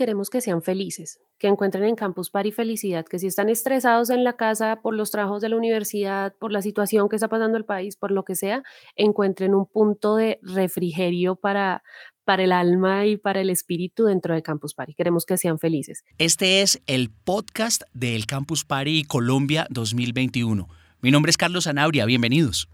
queremos que sean felices, que encuentren en Campus Party felicidad, que si están estresados en la casa por los trabajos de la universidad, por la situación que está pasando el país, por lo que sea, encuentren un punto de refrigerio para, para el alma y para el espíritu dentro de Campus Party. Queremos que sean felices. Este es el podcast del Campus Party Colombia 2021. Mi nombre es Carlos Anabria, bienvenidos.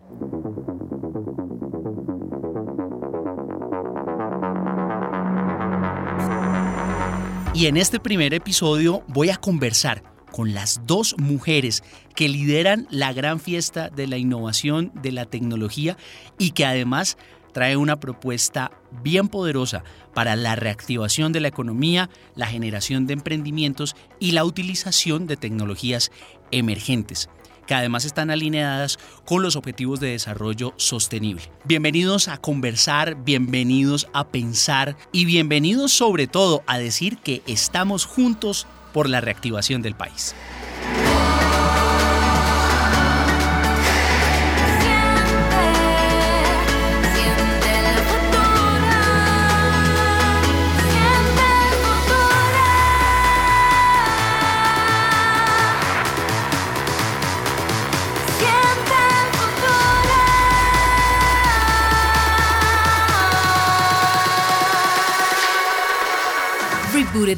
Y en este primer episodio voy a conversar con las dos mujeres que lideran la gran fiesta de la innovación, de la tecnología y que además trae una propuesta bien poderosa para la reactivación de la economía, la generación de emprendimientos y la utilización de tecnologías emergentes que además están alineadas con los objetivos de desarrollo sostenible. Bienvenidos a conversar, bienvenidos a pensar y bienvenidos sobre todo a decir que estamos juntos por la reactivación del país.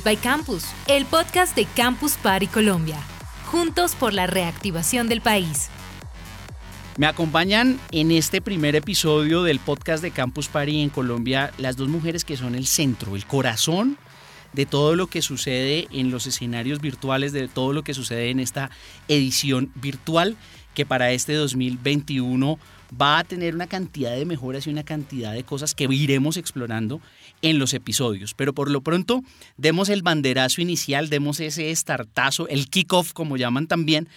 By Campus, el podcast de Campus Party Colombia. Juntos por la reactivación del país. Me acompañan en este primer episodio del podcast de Campus Party en Colombia las dos mujeres que son el centro, el corazón de todo lo que sucede en los escenarios virtuales, de todo lo que sucede en esta edición virtual que para este 2021 va a tener una cantidad de mejoras y una cantidad de cosas que iremos explorando en los episodios. Pero por lo pronto, demos el banderazo inicial, demos ese startazo, el kickoff, como llaman también,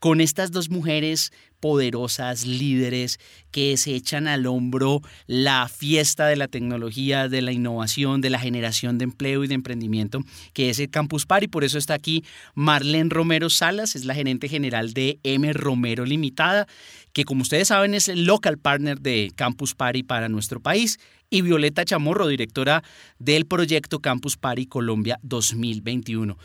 con estas dos mujeres poderosas, líderes, que se echan al hombro la fiesta de la tecnología, de la innovación, de la generación de empleo y de emprendimiento, que es el Campus Party. Por eso está aquí Marlene Romero Salas, es la gerente general de M Romero Limitada, que como ustedes saben es el local partner de Campus Party para nuestro país y Violeta Chamorro, directora del proyecto Campus Party Colombia 2021.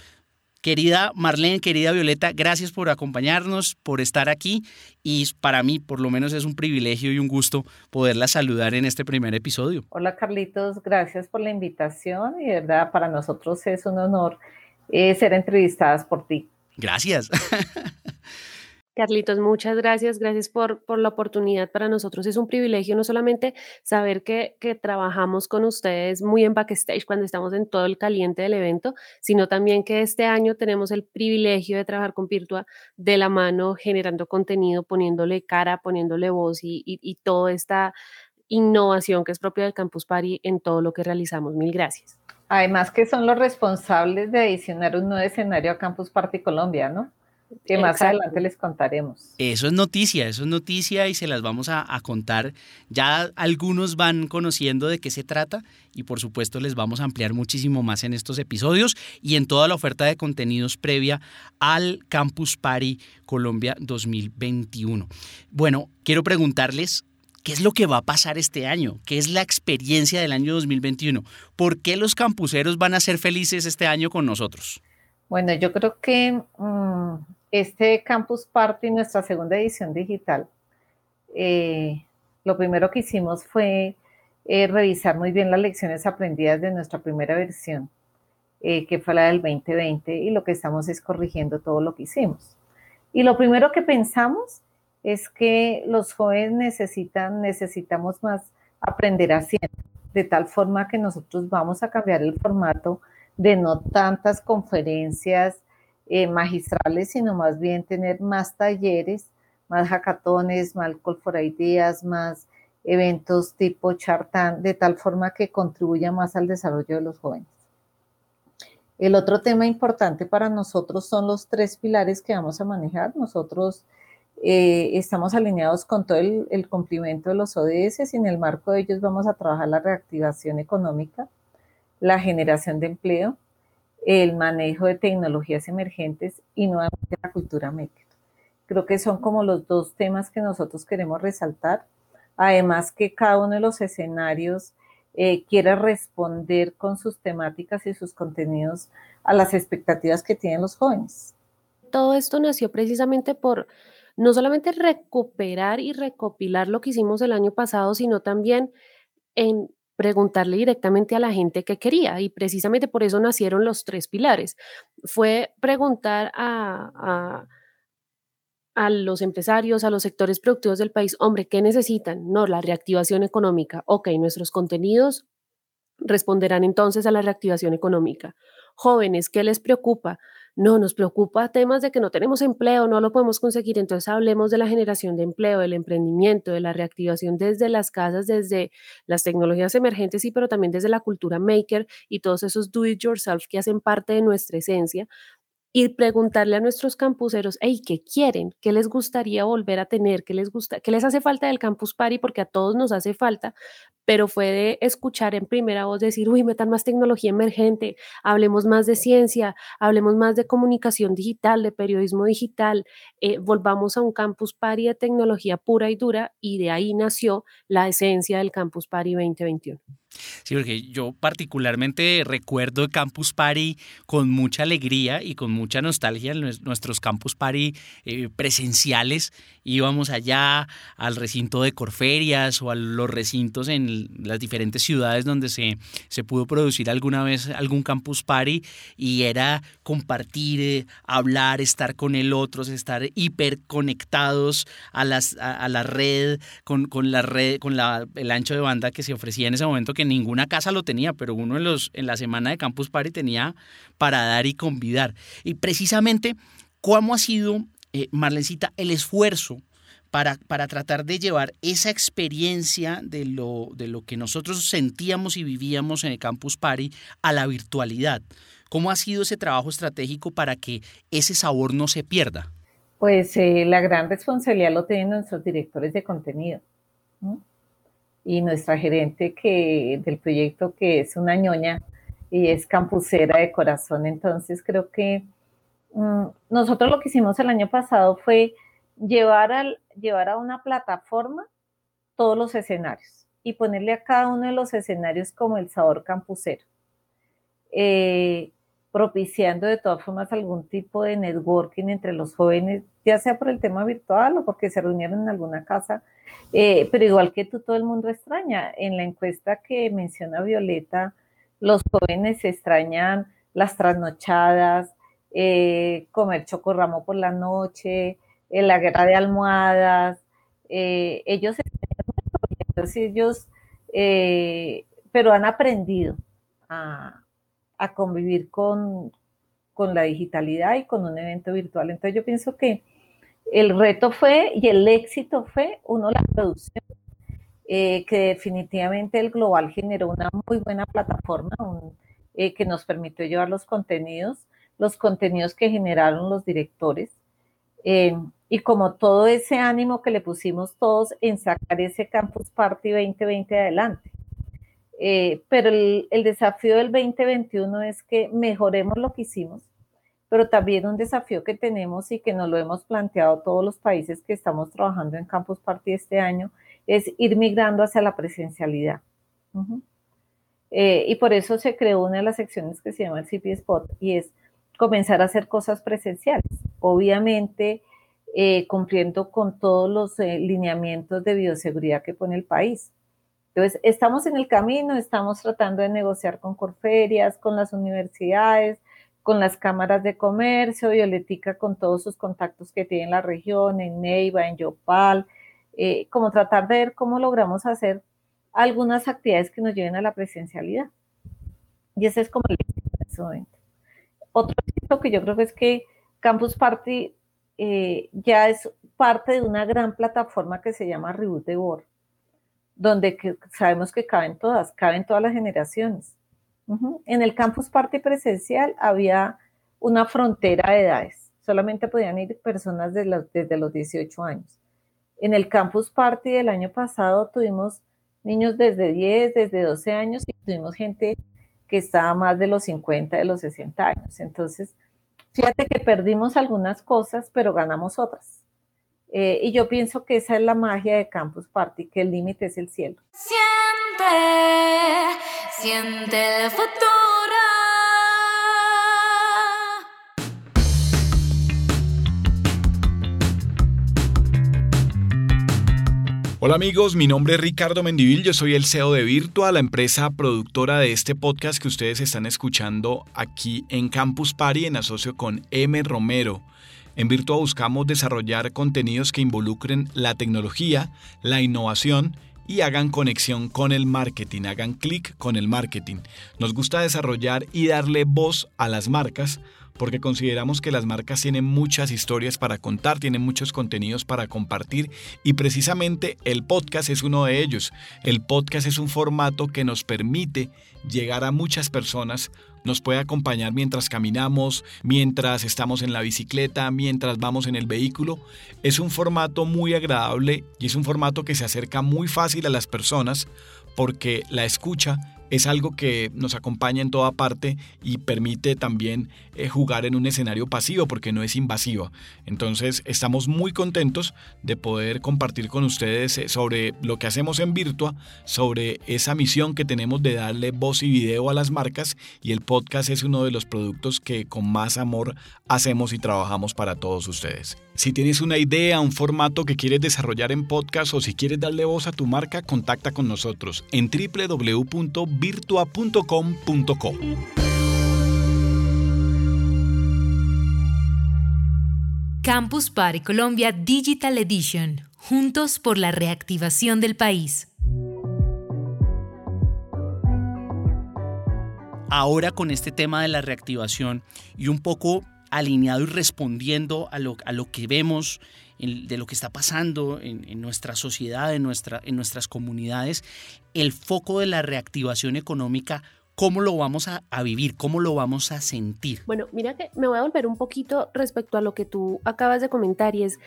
Querida Marlene, querida Violeta, gracias por acompañarnos, por estar aquí y para mí por lo menos es un privilegio y un gusto poderla saludar en este primer episodio. Hola Carlitos, gracias por la invitación y de verdad para nosotros es un honor eh, ser entrevistadas por ti. Gracias. Carlitos, muchas gracias. Gracias por, por, la oportunidad. Para nosotros es un privilegio no solamente saber que, que, trabajamos con ustedes muy en backstage cuando estamos en todo el caliente del evento, sino también que este año tenemos el privilegio de trabajar con Virtua de la mano, generando contenido, poniéndole cara, poniéndole voz y, y, toda esta innovación que es propia del Campus Party en todo lo que realizamos. Mil gracias. Además que son los responsables de adicionar un nuevo escenario a Campus Party Colombia, ¿no? Que más adelante les contaremos. Eso es noticia, eso es noticia y se las vamos a, a, contar. Ya algunos van conociendo de qué se trata y por supuesto les vamos a ampliar muchísimo más en estos episodios y en toda la oferta de contenidos previa al Campus Party Colombia 2021. Bueno, quiero preguntarles ¿Qué es lo que va a pasar este año? ¿Qué es la experiencia del año 2021? ¿Por qué los campuseros van a ser felices este año con nosotros? Bueno, yo creo que um, este Campus Party, nuestra segunda edición digital, eh, lo primero que hicimos fue eh, revisar muy bien las lecciones aprendidas de nuestra primera versión, eh, que fue la del 2020, y lo que estamos es corrigiendo todo lo que hicimos. Y lo primero que pensamos es que los jóvenes necesitan, necesitamos más aprender haciendo, de tal forma que nosotros vamos a cambiar el formato de no tantas conferencias eh, magistrales, sino más bien tener más talleres, más hackatones, más call for ideas, más eventos tipo chartan, de tal forma que contribuya más al desarrollo de los jóvenes. El otro tema importante para nosotros son los tres pilares que vamos a manejar. Nosotros eh, estamos alineados con todo el, el, cumplimiento de los ODS y en el marco de ellos vamos a trabajar la reactivación económica, la generación de empleo, el manejo de tecnologías emergentes y nuevamente la cultura maker. Creo que son como los dos temas que nosotros queremos resaltar. Además que cada uno de los escenarios eh, quiere responder con sus temáticas y sus contenidos a las expectativas que tienen los jóvenes. Todo esto nació precisamente por no solamente recuperar y recopilar lo que hicimos el año pasado, sino también en preguntarle directamente a la gente qué quería y precisamente por eso nacieron los tres pilares. Fue preguntar a, a, los empresarios, a los sectores productivos del país, hombre, ¿qué necesitan? No, la reactivación económica. Ok, nuestros contenidos responderán entonces a la reactivación económica. Jóvenes, ¿qué les preocupa? No, nos preocupa temas de que no tenemos empleo, no lo podemos conseguir. Entonces hablemos de la generación de empleo, del emprendimiento, de la reactivación desde las casas, desde las tecnologías emergentes, y pero también desde la cultura maker y todos esos do it yourself que hacen parte de nuestra esencia y preguntarle a nuestros campuseros, hey, ¿qué quieren? ¿Qué les gustaría volver a tener? ¿Qué les gusta? ¿Qué les hace falta del Campus Party? Porque a todos nos hace falta, pero fue de escuchar en primera voz decir, uy, metan más tecnología emergente, hablemos más de ciencia, hablemos más de comunicación digital, de periodismo digital, eh, volvamos a un Campus Party de tecnología pura y dura y de ahí nació la esencia del Campus Party 2021. Sí, porque yo particularmente recuerdo Campus Party con mucha alegría y con mucha nostalgia en nuestros Campus Party eh, presenciales. Íbamos allá al recinto de Corferias o a los recintos en las diferentes ciudades donde se, se pudo producir alguna vez algún Campus Party y era compartir, eh, hablar, estar con el otro, estar hiperconectados a, las, a, la red, con, con la red, con la, el ancho de banda que se ofrecía en ese momento que ninguna casa lo tenía, pero uno en, los, en la semana de Campus Party tenía para dar y convidar. Y precisamente, ¿cómo ha sido, eh, Marlencita, el esfuerzo para, para, tratar de llevar esa experiencia de lo, de lo que nosotros sentíamos y vivíamos en el Campus Party a la virtualidad? ¿Cómo ha sido ese trabajo estratégico para que ese sabor no se pierda? Pues eh, la gran responsabilidad lo tienen nuestros directores de contenido y nuestra gerente que, del proyecto que es una ñoña y es campusera de corazón. Entonces creo que nosotros lo que hicimos el año pasado fue llevar, llevar a una plataforma todos los escenarios y ponerle a cada uno de los escenarios como el sabor campusero. Eh, propiciando de todas formas algún tipo de networking entre los jóvenes, ya sea por el tema virtual o porque se reunieron en alguna casa, eh, pero igual que tú, todo el mundo extraña. En la encuesta que menciona Violeta, los jóvenes extrañan las trasnochadas, eh, comer chocorramo por la noche, eh, la guerra de almohadas, ellos extrañan ellos, pero han aprendido a convivir con, la digitalidad y con un evento virtual. Entonces yo pienso que el reto fue y el éxito fue, uno, la producción, eh, que definitivamente el Global generó una muy buena plataforma eh, que nos permitió llevar los contenidos, los contenidos que generaron los directores. Eh, y como todo ese ánimo que le pusimos todos en sacar ese Campus Party 2020 adelante. Eh, pero el, desafío del 2021 es que mejoremos lo que hicimos, pero también un desafío que tenemos y que nos lo hemos planteado todos los países que estamos trabajando en Campus Party este año, es ir migrando hacia la presencialidad. Eh, y por eso se creó una de las secciones que se llama el CP Spot y es comenzar a hacer cosas presenciales. Obviamente, eh, cumpliendo con todos los lineamientos de bioseguridad que pone el país. Entonces, estamos en el camino, estamos tratando de negociar con Corferias, con las universidades, con las cámaras de comercio, Violetica con todos sus contactos que tiene en la región, en Neiva, en Yopal, eh, como tratar de ver cómo logramos hacer algunas actividades que nos lleven a la presencialidad. Y ese es como el en ese momento. Otro aspecto que yo creo es que Campus Party eh, ya es parte de una gran plataforma que se llama Reboot de Board donde sabemos que caben todas, caben todas las generaciones. En el campus party presencial había una frontera de edades, solamente podían ir personas desde los 18 años. En el campus party del año pasado tuvimos niños desde 10, desde 12 años y tuvimos gente que estaba más de los 50, de los 60 años. Entonces, fíjate que perdimos algunas cosas, pero ganamos otras. Eh, y yo pienso que esa es la magia de Campus Party, que el límite es el cielo. Siente, siente el futuro. Hola amigos, mi nombre es Ricardo Mendivil, yo soy el CEO de Virtua, la empresa productora de este podcast que ustedes están escuchando aquí en Campus Party en asocio con M. Romero. En Virtua buscamos desarrollar contenidos que involucren la tecnología, la innovación y hagan conexión con el marketing, hagan clic con el marketing. Nos gusta desarrollar y darle voz a las marcas porque consideramos que las marcas tienen muchas historias para contar, tienen muchos contenidos para compartir y precisamente el podcast es uno de ellos. El podcast es un formato que nos permite llegar a muchas personas, nos puede acompañar mientras caminamos, mientras estamos en la bicicleta, mientras vamos en el vehículo. Es un formato muy agradable y es un formato que se acerca muy fácil a las personas porque la escucha es algo que nos acompaña en toda parte y permite también eh, jugar en un escenario pasivo porque no es invasivo. Entonces estamos muy contentos de poder compartir con ustedes eh, sobre lo que hacemos en Virtua, sobre esa misión que tenemos de darle voz y video a las marcas y el podcast es uno de los productos que con más amor hacemos y trabajamos para todos ustedes. Si tienes una idea, un formato que quieres desarrollar en podcast o si quieres darle voz a tu marca, contacta con nosotros en www.virtua.com.co. Campus Party Colombia Digital Edition. Juntos por la reactivación del país. Ahora con este tema de la reactivación y un poco alineado y respondiendo a lo, a lo que vemos de lo que está pasando en, nuestra sociedad, en, nuestra, en nuestras comunidades, el foco de la reactivación económica, ¿cómo lo vamos a, a, vivir? ¿Cómo lo vamos a sentir? Bueno, mira que me voy a volver un poquito respecto a lo que tú acabas de comentar y es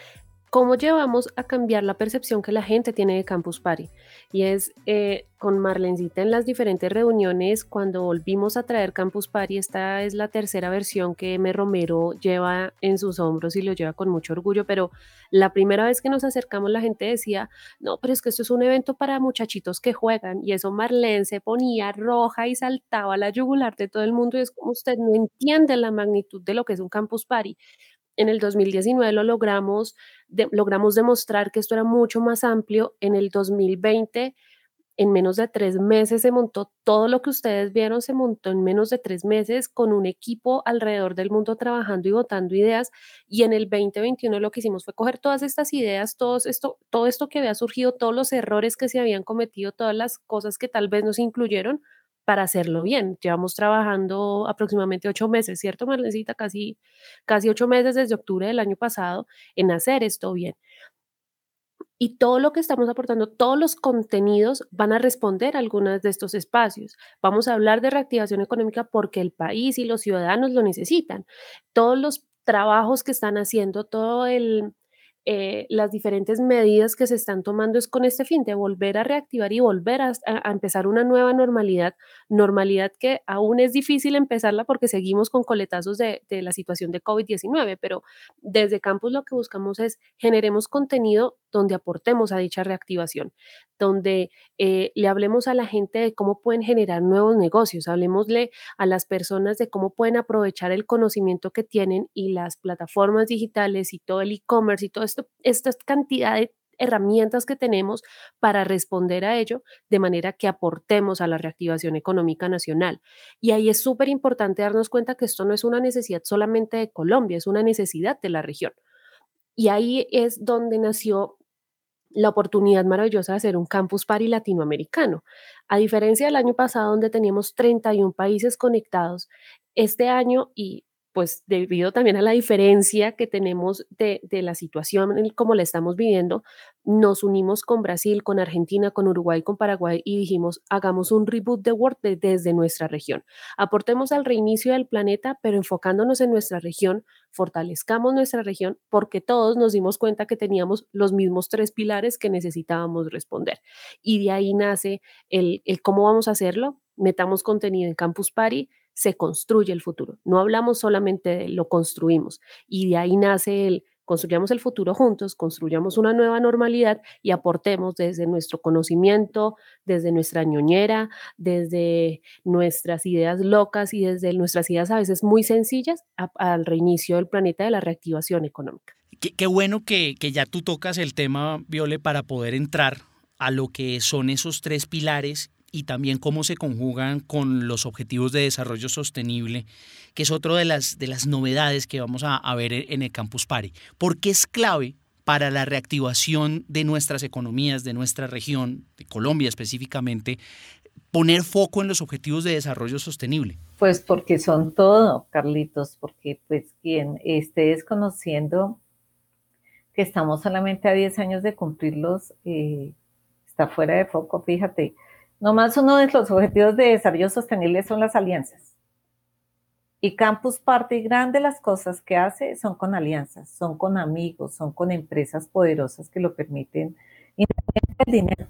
¿Cómo llevamos a cambiar la percepción que la gente tiene de Campus Party? Y es eh, con Marlencita en las diferentes reuniones, cuando volvimos a traer Campus Party, esta es la tercera versión que M. Romero lleva en sus hombros y lo lleva con mucho orgullo, pero la primera vez que nos acercamos la gente decía, no, pero es que esto es un evento para muchachitos que juegan, y eso Marlene se ponía roja y saltaba la yugular de todo el mundo, y es como usted no entiende la magnitud de lo que es un Campus Party en el 2019 lo logramos, logramos demostrar que esto era mucho más amplio. En el 2020, en menos de tres meses se montó todo lo que ustedes vieron, se montó en menos de tres meses con un equipo alrededor del mundo trabajando y votando ideas. Y en el 2021 lo que hicimos fue coger todas estas ideas, todo esto, todo esto que había surgido, todos los errores que se habían cometido, todas las cosas que tal vez nos incluyeron, para hacerlo bien. Llevamos trabajando aproximadamente ocho meses, ¿cierto, Marlencita? Casi, casi ocho meses desde octubre del año pasado en hacer esto bien. Y todo lo que estamos aportando, todos los contenidos van a responder a algunos de estos espacios. Vamos a hablar de reactivación económica porque el país y los ciudadanos lo necesitan. Todos los trabajos que están haciendo, todo el, eh, las diferentes medidas que se están tomando es con este fin de volver a reactivar y volver a, empezar una nueva normalidad, normalidad que aún es difícil empezarla porque seguimos con coletazos de, de la situación de COVID-19, pero desde Campus lo que buscamos es generemos contenido donde aportemos a dicha reactivación, donde eh, le hablemos a la gente de cómo pueden generar nuevos negocios, hablemosle a las personas de cómo pueden aprovechar el conocimiento que tienen y las plataformas digitales y todo el e-commerce y esto, esta cantidad de herramientas que tenemos para responder a ello de manera que aportemos a la reactivación económica nacional. Y ahí es súper importante darnos cuenta que esto no es una necesidad solamente de Colombia, es una necesidad de la región. Y ahí es donde nació la oportunidad maravillosa de hacer un campus party latinoamericano. A diferencia del año pasado, donde teníamos 31 países conectados, este año, y pues debido también a la diferencia que tenemos de, la situación como la estamos viviendo, nos unimos con Brasil, con Argentina, con Uruguay, con Paraguay y dijimos, hagamos un reboot de Word desde nuestra región. Aportemos al reinicio del planeta, pero enfocándonos en nuestra región, fortalezcamos nuestra región porque todos nos dimos cuenta que teníamos los mismos tres pilares que necesitábamos responder. Y de ahí nace el, el cómo vamos a hacerlo. Metamos contenido en Campus Party, se construye el futuro. No hablamos solamente de lo construimos y de ahí nace el construyamos el futuro juntos, construyamos una nueva normalidad y aportemos desde nuestro conocimiento, desde nuestra ñoñera, desde nuestras ideas locas y desde nuestras ideas a veces muy sencillas al reinicio del planeta de la reactivación económica. Qué, bueno que, que ya tú tocas el tema, Viole, para poder entrar a lo que son esos tres pilares y también cómo se conjugan con los objetivos de desarrollo sostenible, que es otra de las, de las novedades que vamos a, ver en el Campus Party. Porque es clave para la reactivación de nuestras economías, de nuestra región, de Colombia específicamente, poner foco en los objetivos de desarrollo sostenible? Pues porque son todo, Carlitos, porque pues quien esté desconociendo que estamos solamente a 10 años de cumplirlos, eh, está fuera de foco, fíjate. Nomás uno de los objetivos de desarrollo sostenible son las alianzas. Y Campus Party, grande las cosas que hace son con alianzas, son con amigos, son con empresas poderosas que lo permiten, del dinero.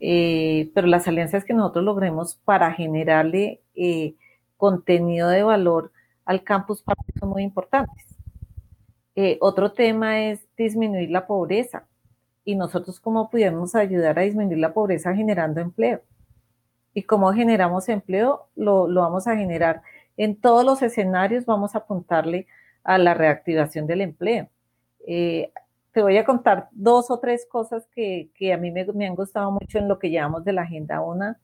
Eh, pero las alianzas que nosotros logremos para generarle eh, contenido de valor al Campus son muy importantes. Eh, otro tema es disminuir la pobreza y nosotros cómo podemos ayudar a disminuir la pobreza generando empleo. Y cómo generamos empleo, lo, vamos a generar en todos los escenarios, vamos a apuntarle a la reactivación del empleo. Eh, te voy a contar dos o tres cosas que, a mí me, me, han gustado mucho en lo que llamamos de la Agenda Una.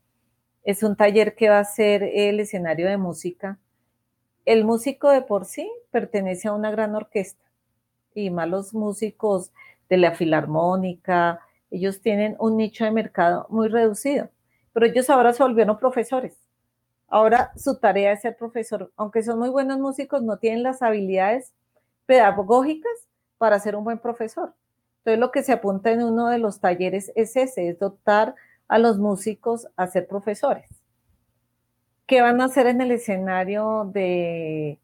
Es un taller que va a ser el escenario de música. El músico de por sí pertenece a una gran orquesta y más los músicos de la filarmónica, ellos tienen un nicho de mercado muy reducido, pero ellos ahora se volvieron profesores. Ahora su tarea es ser profesor, aunque son muy buenos músicos, no tienen las habilidades pedagógicas para ser un buen profesor. Entonces lo que se apunta en uno de los talleres es ese, es dotar a los músicos a ser profesores. ¿Qué van a hacer en el escenario de,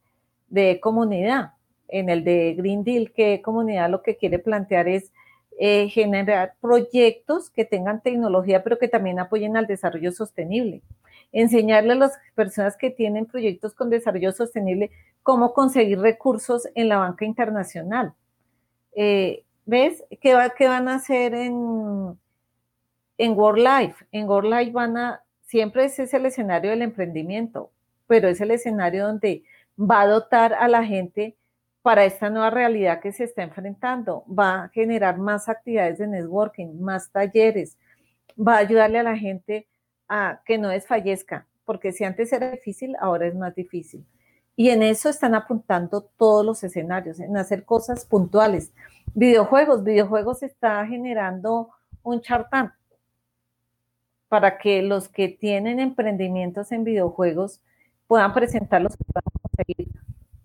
de comunidad? En el de Green Deal, que comunidad lo que quiere plantear es eh, generar proyectos que tengan tecnología, pero que también apoyen al desarrollo sostenible. Enseñarle a las personas que tienen proyectos con desarrollo sostenible cómo conseguir recursos en la banca internacional. Eh, ¿Ves? ¿Qué, va, ¿Qué, van a hacer en, en World Life? En World Life van a, siempre ese es el escenario del emprendimiento, pero es el escenario donde va a dotar a la gente para esta nueva realidad que se está enfrentando. Va a generar más actividades de networking, más talleres, va a ayudarle a la gente a que no desfallezca, porque si antes era difícil, ahora es más difícil. Y en eso están apuntando todos los escenarios, en hacer cosas puntuales. Videojuegos, videojuegos está generando un chartán para que los que tienen emprendimientos en videojuegos puedan presentarlos puedan conseguir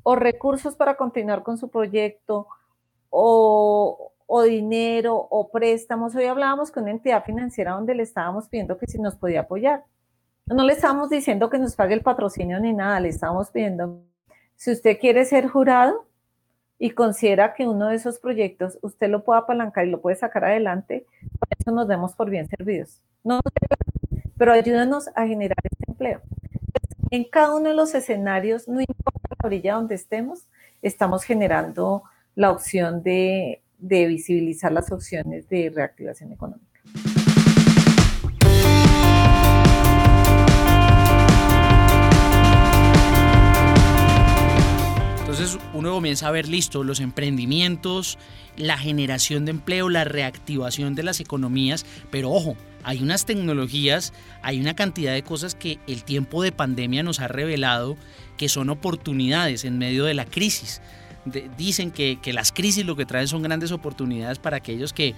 o recursos para continuar con su proyecto, o, dinero, o préstamos. Hoy hablábamos con una entidad financiera donde le estábamos pidiendo que si nos podía apoyar. No le estábamos diciendo que nos pague el patrocinio ni nada, le estábamos pidiendo, si usted quiere ser jurado y considera que uno de esos proyectos usted lo puede apalancar y lo puede sacar adelante, por eso nos demos por bien servidos. No, pero ayúdanos a generar este empleo. En cada uno de los escenarios, no importa orilla donde estemos, estamos generando la opción de, de visibilizar las opciones de reactivación económica. Entonces uno comienza a ver, listo, los emprendimientos, la generación de empleo, la reactivación de las economías, pero ojo, hay unas tecnologías, hay una cantidad de cosas que el tiempo de pandemia nos ha revelado que son oportunidades en medio de la crisis. dicen que, las crisis lo que traen son grandes oportunidades para aquellos que,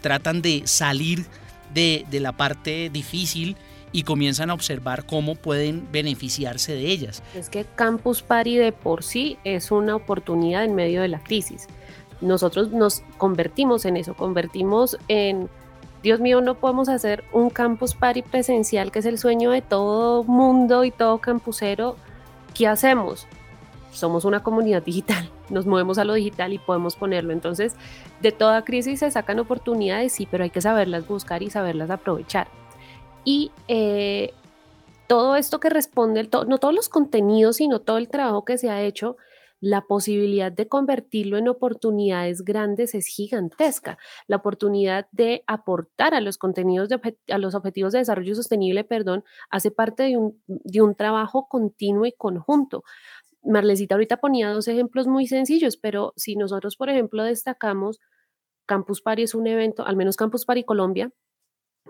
tratan de salir de la parte difícil y comienzan a observar cómo pueden beneficiarse de ellas. Es que Campus Party de por sí es una oportunidad en medio de la crisis. Nosotros nos convertimos en eso, convertimos en Dios mío, no podemos hacer un campus party presencial, que es el sueño de todo mundo y todo campusero. ¿Qué hacemos? Somos una comunidad digital, nos movemos a lo digital y podemos ponerlo. Entonces, de toda crisis se sacan oportunidades, sí, pero hay que saberlas buscar y saberlas aprovechar. Y eh, todo esto que responde, no todos los contenidos, sino todo el trabajo que se ha hecho, la posibilidad de convertirlo en oportunidades grandes es gigantesca. La oportunidad de aportar a los contenidos, de, a los objetivos de desarrollo sostenible, perdón, hace parte de un, de un trabajo continuo y conjunto. Marlecita ahorita ponía dos ejemplos muy sencillos, pero si nosotros, por ejemplo, destacamos Campus Party es un evento, al menos Campus Party Colombia,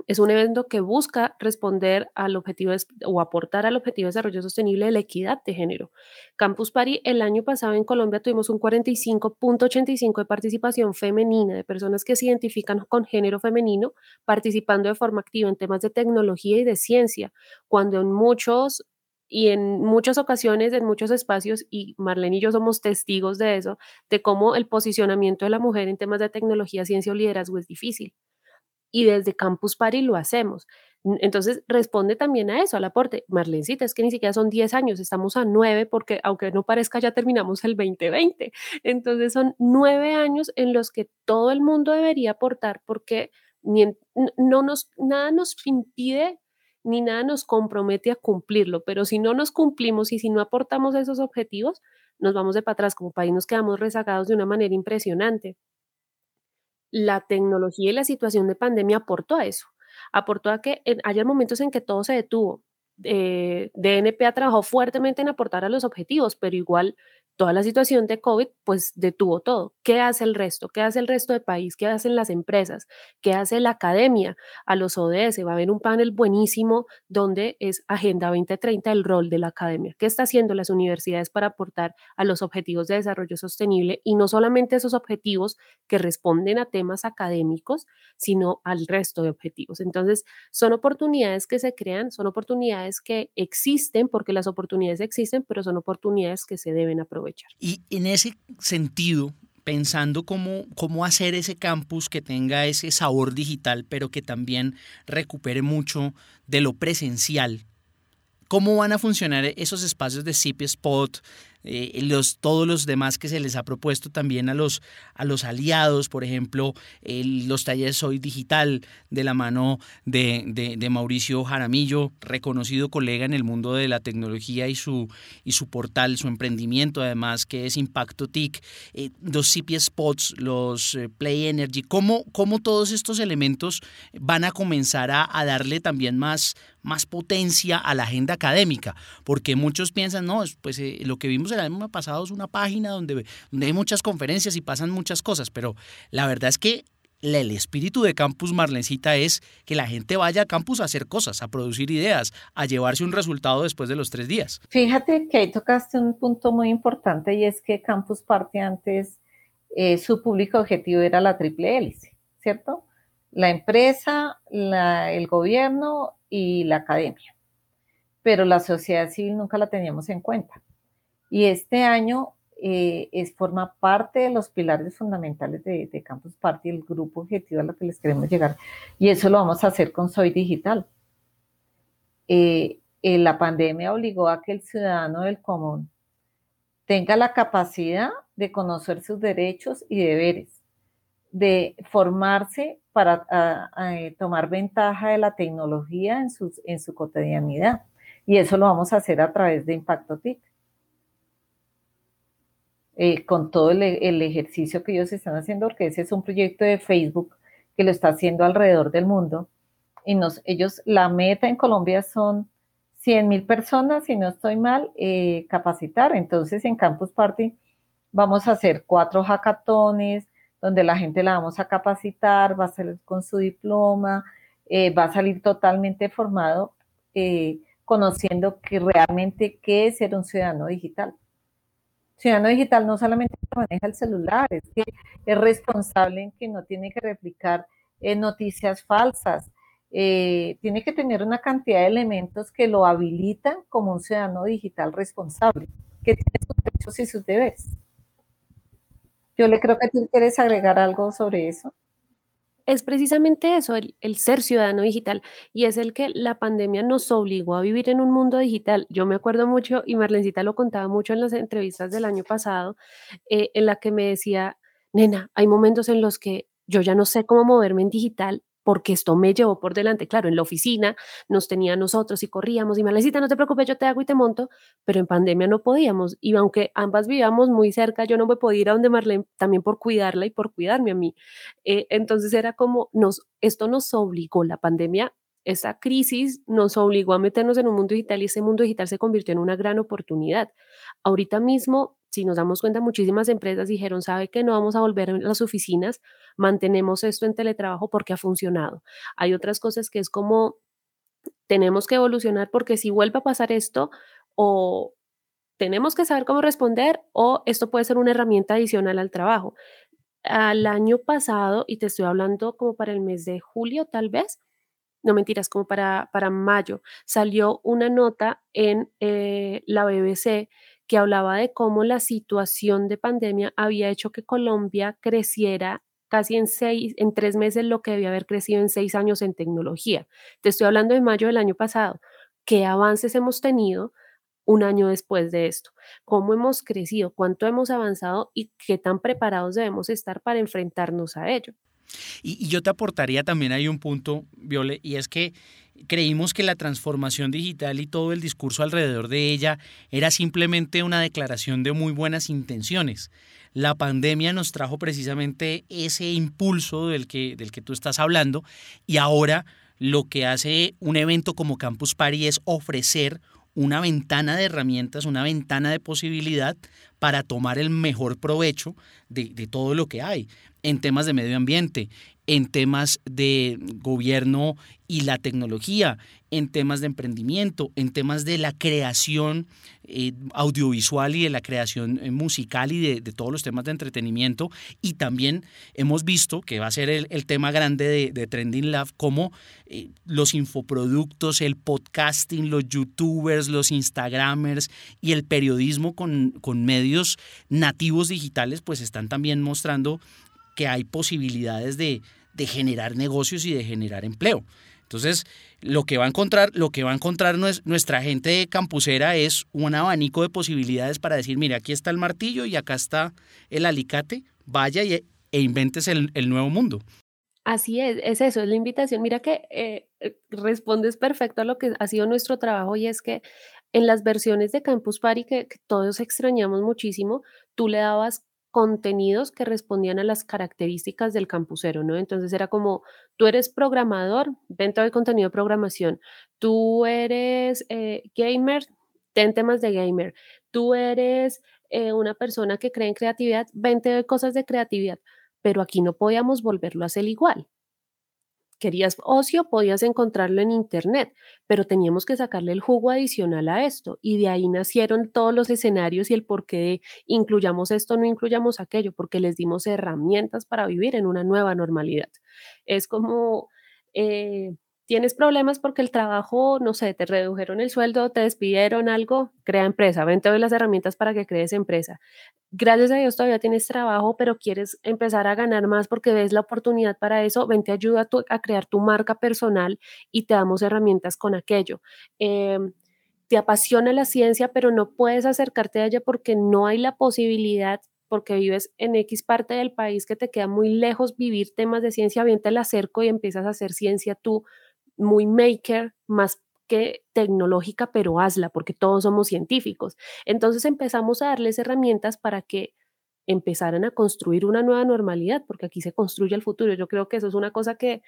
es un evento que busca responder al objetivo o aportar al objetivo de desarrollo sostenible de la equidad de género. Campus Party el año pasado en Colombia tuvimos un 45.85 de participación femenina de personas que se identifican con género femenino participando de forma activa en temas de tecnología y de ciencia, cuando en muchos y en muchas ocasiones, en muchos espacios, y Marlene y yo somos testigos de eso, de cómo el posicionamiento de la mujer en temas de tecnología, ciencia o liderazgo es difícil. Y desde Campus Party lo hacemos. Entonces, responde también a eso, al aporte. Marlencita, es que ni siquiera son 10 años, estamos a 9 porque, aunque no parezca, ya terminamos el 2020. Entonces, son 9 años en los que todo el mundo debería aportar porque no nos, nada nos impide ni nada nos compromete a cumplirlo, pero si no nos cumplimos y si no aportamos esos objetivos, nos vamos de para atrás, como país nos quedamos rezagados de una manera impresionante. La tecnología y la situación de pandemia aportó a eso, aportó a que haya momentos en que todo se detuvo. Eh, DNP ha trabajado fuertemente en aportar a los objetivos, pero igual toda la situación de COVID pues detuvo todo. ¿Qué hace el resto? ¿Qué hace el resto del país? ¿Qué hacen las empresas? ¿Qué hace la academia? A los ODS va a haber un panel buenísimo donde es Agenda 2030, el rol de la academia. ¿Qué está haciendo las universidades para aportar a los objetivos de desarrollo sostenible? Y no solamente esos objetivos que responden a temas académicos, sino al resto de objetivos. Entonces, son oportunidades que se crean, son oportunidades que existen porque las oportunidades existen, pero son oportunidades que se deben aprovechar. Y en ese sentido, pensando cómo, cómo hacer ese campus que tenga ese sabor digital, pero que también recupere mucho de lo presencial. ¿Cómo van a funcionar esos espacios de CP Spot, eh, los, todos los demás que se les ha propuesto también a los, a los aliados, por ejemplo, los talleres Hoy Digital de la mano de, de, Mauricio Jaramillo, reconocido colega en el mundo de la tecnología y su, y su portal, su emprendimiento además, que es Impacto TIC, eh, los CP Spots, los eh, Play Energy, ¿cómo, cómo todos estos elementos van a comenzar a, a darle también más, más potencia a la agenda académica, porque muchos piensan, no, pues lo que vimos el año pasado es una página donde, donde hay muchas conferencias y pasan muchas cosas, pero la verdad es que el espíritu de Campus Marlencita es que la gente vaya a campus a hacer cosas, a producir ideas, a llevarse un resultado después de los tres días. Fíjate que ahí tocaste un punto muy importante y es que Campus Party antes, eh, su público objetivo era la triple hélice, ¿cierto? La empresa, el gobierno y la academia. Pero la sociedad civil nunca la teníamos en cuenta. Y este año eh, es, forma parte de los pilares fundamentales de, Campus Party, el grupo objetivo a lo que les queremos llegar. Y eso lo vamos a hacer con Soy Digital. Eh, eh, la pandemia obligó a que el ciudadano del común tenga la capacidad de conocer sus derechos y deberes, de formarse para tomar ventaja de la tecnología en, sus, en su cotidianidad. Y eso lo vamos a hacer a través de Impacto TIC. Eh, con todo el, ejercicio que ellos están haciendo, porque ese es un proyecto de Facebook que lo está haciendo alrededor del mundo. Y nos, ellos, la meta en Colombia son 100 mil personas, si no estoy mal, eh, capacitar. Entonces, en Campus Party vamos a hacer cuatro hackatones, donde la gente la vamos a capacitar, va a salir con su diploma, eh, va a salir totalmente formado, conociendo que realmente qué es ser un ciudadano digital. Ciudadano digital no solamente maneja el celular, es que es responsable en que no tiene que replicar eh, noticias falsas, eh, tiene que tener una cantidad de elementos que lo habilitan como un ciudadano digital responsable, que tiene sus derechos y sus deberes. Yo le creo que tú quieres agregar algo sobre eso es precisamente eso, el, ser ciudadano digital, y es el que la pandemia nos obligó a vivir en un mundo digital. Yo me acuerdo mucho, y Marlencita lo contaba mucho en las entrevistas del año pasado, eh, en la que me decía, nena, hay momentos en los que yo ya no sé cómo moverme en digital porque esto me llevó por delante. Claro, en la oficina nos tenía nosotros y corríamos y Marlencita, no te preocupes, yo te hago y te monto, pero en pandemia no podíamos. Y aunque ambas vivíamos muy cerca, yo no me podía ir a donde Marlene también por cuidarla y por cuidarme a mí. Eh, entonces era como, nos, esto nos obligó, la pandemia esta crisis nos obligó a meternos en un mundo digital y ese mundo digital se convirtió en una gran oportunidad. Ahorita mismo, si nos damos cuenta, muchísimas empresas dijeron, sabe que no vamos a volver a las oficinas, mantenemos esto en teletrabajo porque ha funcionado. Hay otras cosas que es como, tenemos que evolucionar porque si vuelve a pasar esto o tenemos que saber cómo responder o esto puede ser una herramienta adicional al trabajo. Al año pasado, y te estoy hablando como para el mes de julio tal vez, no mentiras, como para, para mayo, salió una nota en eh, la BBC que hablaba de cómo la situación de pandemia había hecho que Colombia creciera casi en seis, en tres meses lo que debía haber crecido en seis años en tecnología. Te estoy hablando de mayo del año pasado. ¿Qué avances hemos tenido un año después de esto? ¿Cómo hemos crecido? ¿Cuánto hemos avanzado? ¿Y qué tan preparados debemos estar para enfrentarnos a ello? Y, yo te aportaría también hay un punto, Viole, y es que creímos que la transformación digital y todo el discurso alrededor de ella era simplemente una declaración de muy buenas intenciones. La pandemia nos trajo precisamente ese impulso del que, del que tú estás hablando y ahora lo que hace un evento como Campus Party es ofrecer una ventana de herramientas, una ventana de posibilidad para tomar el mejor provecho de, de todo lo que hay en temas de medio ambiente, en temas de gobierno y la tecnología, en temas de emprendimiento, en temas de la creación eh, audiovisual y de la creación eh, musical y de, todos los temas de entretenimiento. Y también hemos visto, que va a ser el, tema grande de, Trending Lab, cómo eh, los infoproductos, el podcasting, los youtubers, los instagramers y el periodismo con, con medios nativos digitales, pues están también mostrando que hay posibilidades de, generar negocios y de generar empleo. Entonces, lo que va a encontrar, lo que va a encontrar nuestra gente campusera es un abanico de posibilidades para decir, mira, aquí está el martillo y acá está el alicate, vaya y, e inventes el, nuevo mundo. Así es, es eso, es la invitación. Mira que eh, respondes perfecto a lo que ha sido nuestro trabajo y es que en las versiones de Campus Party que todos extrañamos muchísimo, tú le dabas contenidos que respondían a las características del campusero, ¿no? Entonces era como, tú eres programador, vente de contenido de programación, tú eres eh, gamer, ten temas de gamer, tú eres eh, una persona que cree en creatividad, de cosas de creatividad, pero aquí no podíamos volverlo a hacer igual querías ocio, podías encontrarlo en internet, pero teníamos que sacarle el jugo adicional a esto y de ahí nacieron todos los escenarios y el por qué incluyamos esto, no incluyamos aquello, porque les dimos herramientas para vivir en una nueva normalidad. Es como... Eh, tienes problemas porque el trabajo, no sé, te redujeron el sueldo, te despidieron algo, crea empresa, ven, te las herramientas para que crees empresa. Gracias a Dios todavía tienes trabajo, pero quieres empezar a ganar más porque ves la oportunidad para eso, ven, te ayuda a, crear tu marca personal y te damos herramientas con aquello. Em, te apasiona la ciencia, pero no puedes acercarte a ella porque no hay la posibilidad porque vives en X parte del país que te queda muy lejos vivir temas de ciencia, bien te la acerco y empiezas a hacer ciencia tú muy maker, más que tecnológica, pero hazla, porque todos somos científicos. Entonces empezamos a darles herramientas para que empezaran a construir una nueva normalidad, porque aquí se construye el futuro. Yo creo que eso es una cosa que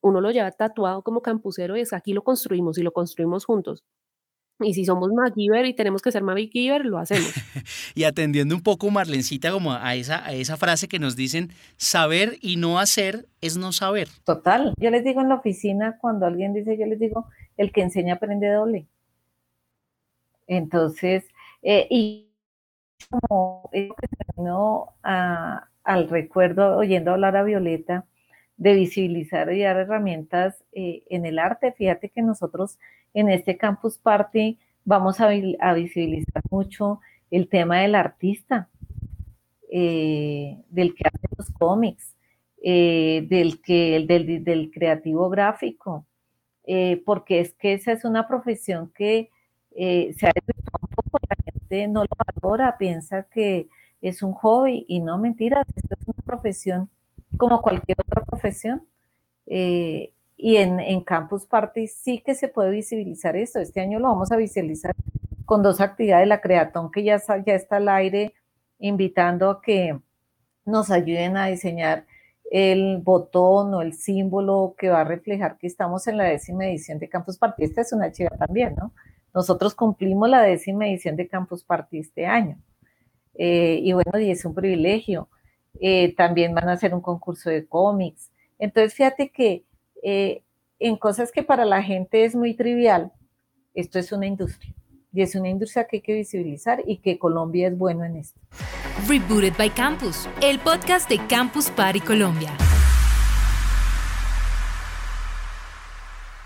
uno lo lleva tatuado como campusero y es aquí lo construimos y lo construimos juntos. Y si somos MacGyver y tenemos que ser MacGyver, lo hacemos. y atendiendo un poco, Marlencita, como a esa, a esa frase que nos dicen, saber y no hacer es no saber. Total. Yo les digo en la oficina, cuando alguien dice, yo les digo, el que enseña aprende doble. Entonces, eh, y como que se al recuerdo, oyendo hablar a Violeta, de visibilizar y dar herramientas eh, en el arte. Fíjate que nosotros en este Campus Party vamos a, visibilizar mucho el tema del artista, eh, del que hace los cómics, eh, del, que, del, del creativo gráfico, porque es que esa es una profesión que se ha desvirtuado un poco, la gente no lo valora, piensa que es un hobby y no mentiras, esto es una profesión como cualquier otra profesión. Eh, y en, Campus Party sí que se puede visibilizar esto. Este año lo vamos a visualizar con dos actividades. La Creatón, que ya, ya está al aire, invitando a que nos ayuden a diseñar el botón o el símbolo que va a reflejar que estamos en la décima edición de Campus Party. Esta es una chiva también, ¿no? Nosotros cumplimos la décima edición de Campus Party este año. Eh, y bueno, y es un privilegio. Eh, también van a hacer un concurso de cómics. Entonces, fíjate que eh, en cosas que para la gente es muy trivial, esto es una industria. Y es una industria que hay que visibilizar y que Colombia es bueno en esto. Rebooted by Campus, el podcast de Campus Party Colombia.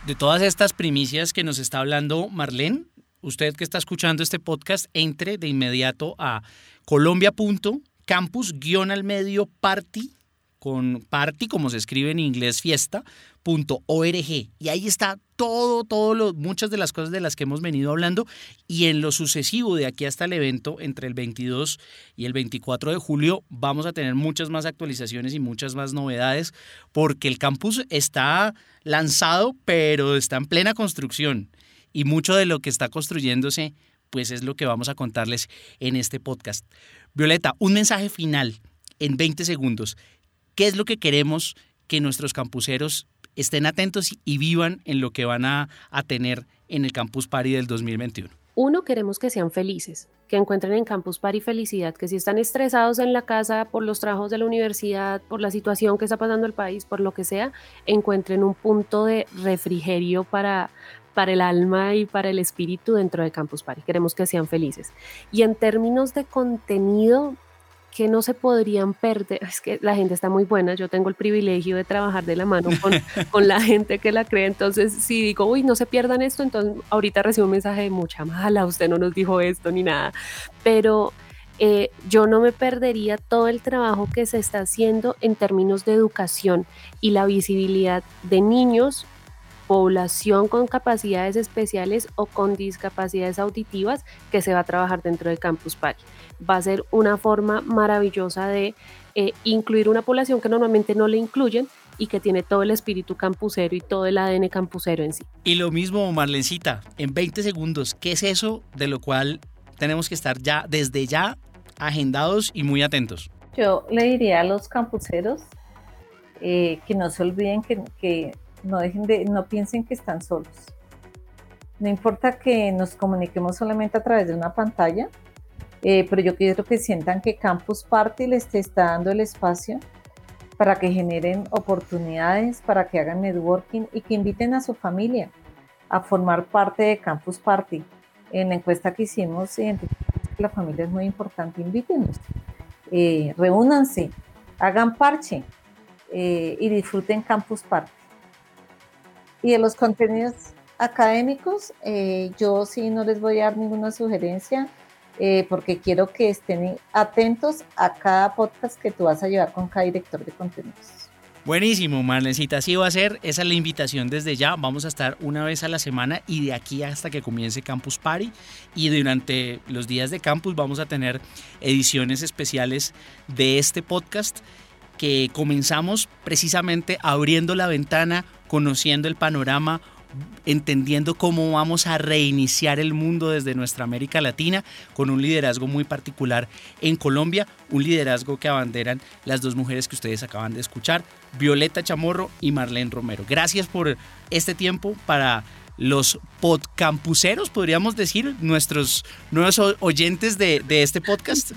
De todas estas primicias que nos está hablando Marlene, usted que está escuchando este podcast, entre de inmediato a colombia.campus-al medio party con party, como se escribe en inglés, fiesta.org. Y ahí está todo, todo lo, muchas de las cosas de las que hemos venido hablando. Y en lo sucesivo, de aquí hasta el evento, entre el 22 y el 24 de julio, vamos a tener muchas más actualizaciones y muchas más novedades, porque el campus está lanzado, pero está en plena construcción. Y mucho de lo que está construyéndose, pues es lo que vamos a contarles en este podcast. Violeta, un mensaje final en 20 segundos. ¿Qué es lo que queremos que nuestros campuseros estén atentos y vivan en lo que van a, tener en el Campus Party del 2021? Uno, queremos que sean felices, que encuentren en Campus Party felicidad, que si están estresados en la casa por los trabajos de la universidad, por la situación que está pasando el país, por lo que sea, encuentren un punto de refrigerio para, para el alma y para el espíritu dentro de Campus Party. Queremos que sean felices. Y en términos de contenido, que no se podrían perder. Es que la gente está muy buena. Yo tengo el privilegio de trabajar de la mano con, con la gente que la cree. Entonces, si digo, uy, no se pierdan esto, entonces ahorita recibo un mensaje de mucha mala, usted no nos dijo esto ni nada. Pero eh, yo no me perdería todo el trabajo que se está haciendo en términos de educación y la visibilidad de niños población con capacidades especiales o con discapacidades auditivas que se va a trabajar dentro del Campus Party. Va a ser una forma maravillosa de eh, incluir una población que normalmente no le incluyen y que tiene todo el espíritu campusero y todo el ADN campusero en sí. Y lo mismo, Marlencita, en 20 segundos, ¿qué es eso de lo cual tenemos que estar ya, desde ya, agendados y muy atentos? Yo le diría a los campuseros eh, que no se olviden que, que no dejen de, no piensen que están solos. No importa que nos comuniquemos solamente a través de una pantalla, eh, pero yo quiero que sientan que Campus Party les está dando el espacio para que generen oportunidades, para que hagan networking y que inviten a su familia a formar parte de Campus Party. En la encuesta que hicimos, la familia es muy importante, invítenos, eh, reúnanse, hagan parche eh, y disfruten Campus Party. Y de los contenidos académicos, eh, yo sí no les voy a dar ninguna sugerencia eh, porque quiero que estén atentos a cada podcast que tú vas a llevar con cada director de contenidos. Buenísimo, Marlencita. Así va a ser. Esa es la invitación desde ya. Vamos a estar una vez a la semana y de aquí hasta que comience Campus Party. Y durante los días de campus vamos a tener ediciones especiales de este podcast que comenzamos precisamente abriendo la ventana, conociendo el panorama, entendiendo cómo vamos a reiniciar el mundo desde nuestra América Latina con un liderazgo muy particular en Colombia, un liderazgo que abanderan las dos mujeres que ustedes acaban de escuchar, Violeta Chamorro y Marlene Romero. Gracias por este tiempo para los podcampuseros, podríamos decir, nuestros nuevos oyentes de, este podcast.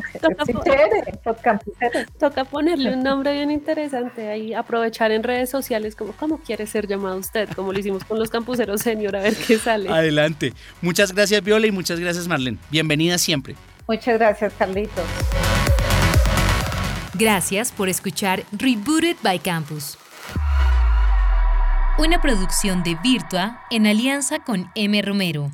Toca, ponerle un nombre bien interesante ahí, aprovechar en redes sociales como cómo quiere ser llamado usted, como lo hicimos con los campuseros senior, a ver qué sale. Adelante. Muchas gracias Viola y muchas gracias Marlene. Bienvenida siempre. Muchas gracias Carlitos. Gracias por escuchar Rebooted by Campus una producción de Virtua en alianza con M. Romero.